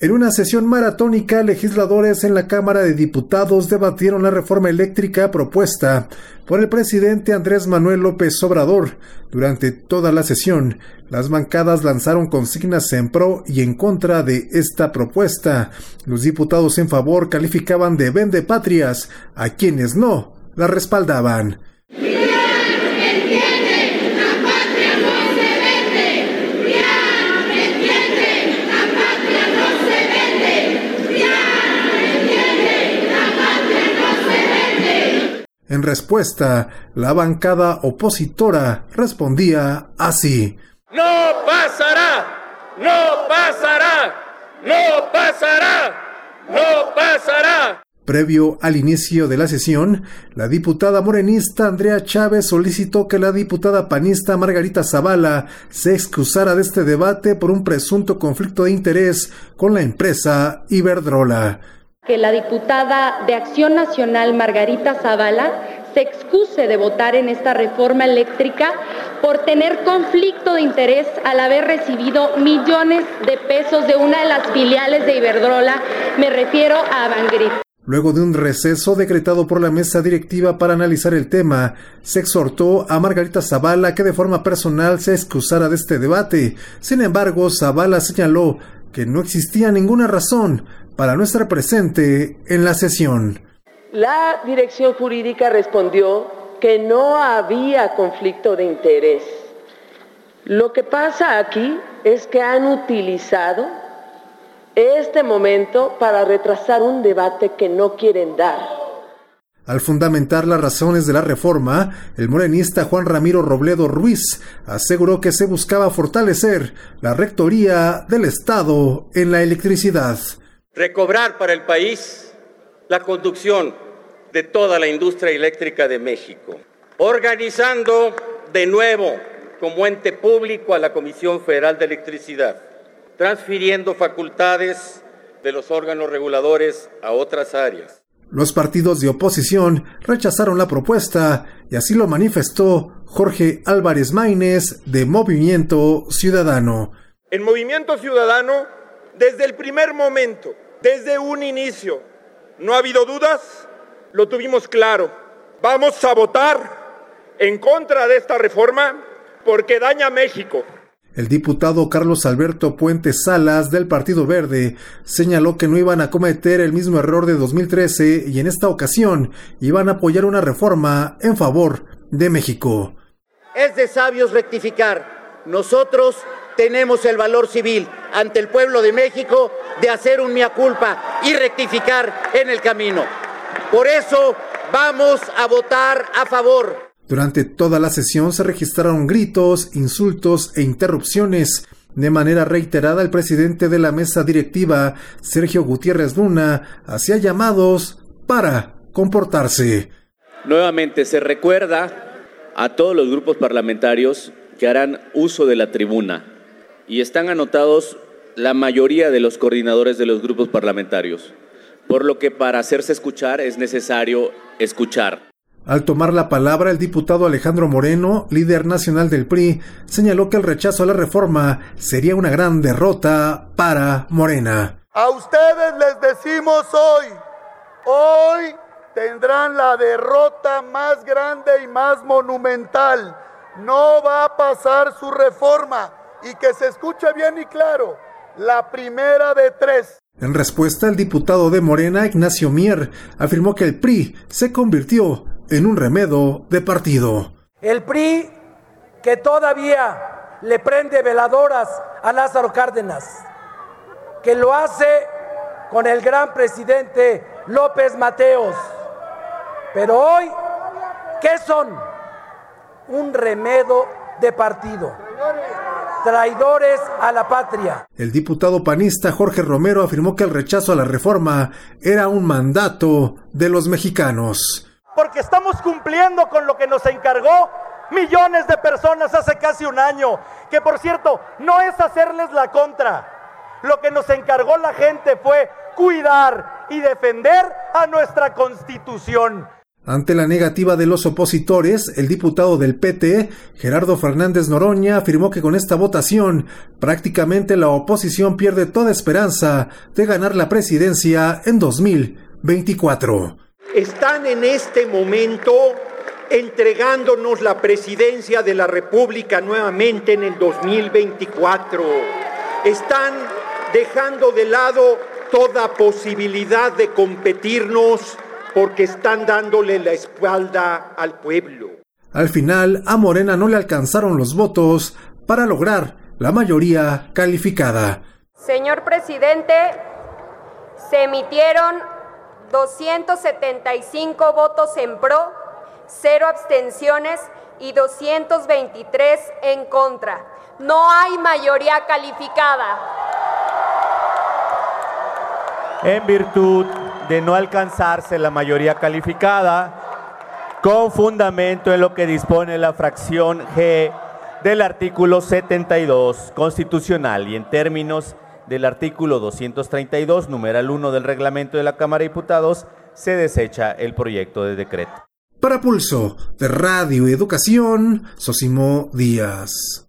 En una sesión maratónica, legisladores en la Cámara de Diputados debatieron la reforma eléctrica propuesta por el presidente Andrés Manuel López Obrador. Durante toda la sesión, las bancadas lanzaron consignas en pro y en contra de esta propuesta. Los diputados en favor calificaban de vende patrias a quienes no la respaldaban. En respuesta, la bancada opositora respondía así. No pasará, no pasará, no pasará, no pasará. Previo al inicio de la sesión, la diputada morenista Andrea Chávez solicitó que la diputada panista Margarita Zavala se excusara de este debate por un presunto conflicto de interés con la empresa Iberdrola que la diputada de Acción Nacional Margarita Zavala se excuse de votar en esta reforma eléctrica por tener conflicto de interés al haber recibido millones de pesos de una de las filiales de Iberdrola, me refiero a Avangrid. Luego de un receso decretado por la mesa directiva para analizar el tema, se exhortó a Margarita Zavala que de forma personal se excusara de este debate. Sin embargo, Zavala señaló que no existía ninguna razón para no estar presente en la sesión. La dirección jurídica respondió que no había conflicto de interés. Lo que pasa aquí es que han utilizado este momento para retrasar un debate que no quieren dar. Al fundamentar las razones de la reforma, el morenista Juan Ramiro Robledo Ruiz aseguró que se buscaba fortalecer la rectoría del Estado en la electricidad recobrar para el país la conducción de toda la industria eléctrica de México, organizando de nuevo como ente público a la Comisión Federal de Electricidad, transfiriendo facultades de los órganos reguladores a otras áreas. Los partidos de oposición rechazaron la propuesta y así lo manifestó Jorge Álvarez Maínez de Movimiento Ciudadano. En Movimiento Ciudadano, desde el primer momento, desde un inicio. No ha habido dudas, lo tuvimos claro. Vamos a votar en contra de esta reforma porque daña a México. El diputado Carlos Alberto Puente Salas del Partido Verde señaló que no iban a cometer el mismo error de 2013 y en esta ocasión iban a apoyar una reforma en favor de México. Es de sabios rectificar. Nosotros tenemos el valor civil ante el pueblo de México de hacer un mea culpa y rectificar en el camino. Por eso vamos a votar a favor. Durante toda la sesión se registraron gritos, insultos e interrupciones. De manera reiterada, el presidente de la mesa directiva, Sergio Gutiérrez Luna, hacía llamados para comportarse. Nuevamente se recuerda a todos los grupos parlamentarios que harán uso de la tribuna y están anotados la mayoría de los coordinadores de los grupos parlamentarios, por lo que para hacerse escuchar es necesario escuchar. Al tomar la palabra, el diputado Alejandro Moreno, líder nacional del PRI, señaló que el rechazo a la reforma sería una gran derrota para Morena. A ustedes les decimos hoy, hoy tendrán la derrota más grande y más monumental. No va a pasar su reforma y que se escuche bien y claro, la primera de tres. En respuesta, el diputado de Morena, Ignacio Mier, afirmó que el PRI se convirtió en un remedo de partido. El PRI que todavía le prende veladoras a Lázaro Cárdenas, que lo hace con el gran presidente López Mateos. Pero hoy, ¿qué son? Un remedo de partido traidores a la patria. El diputado panista Jorge Romero afirmó que el rechazo a la reforma era un mandato de los mexicanos. Porque estamos cumpliendo con lo que nos encargó millones de personas hace casi un año, que por cierto no es hacerles la contra. Lo que nos encargó la gente fue cuidar y defender a nuestra constitución. Ante la negativa de los opositores, el diputado del PT, Gerardo Fernández Noroña, afirmó que con esta votación prácticamente la oposición pierde toda esperanza de ganar la presidencia en 2024. Están en este momento entregándonos la presidencia de la República nuevamente en el 2024. Están dejando de lado toda posibilidad de competirnos porque están dándole la espalda al pueblo. Al final, a Morena no le alcanzaron los votos para lograr la mayoría calificada. Señor presidente, se emitieron 275 votos en pro, cero abstenciones y 223 en contra. No hay mayoría calificada. En virtud de no alcanzarse la mayoría calificada, con fundamento en lo que dispone la fracción G del artículo 72 constitucional y en términos del artículo 232, numeral 1 del reglamento de la Cámara de Diputados, se desecha el proyecto de decreto. Para Pulso de Radio Educación, Sosimo Díaz.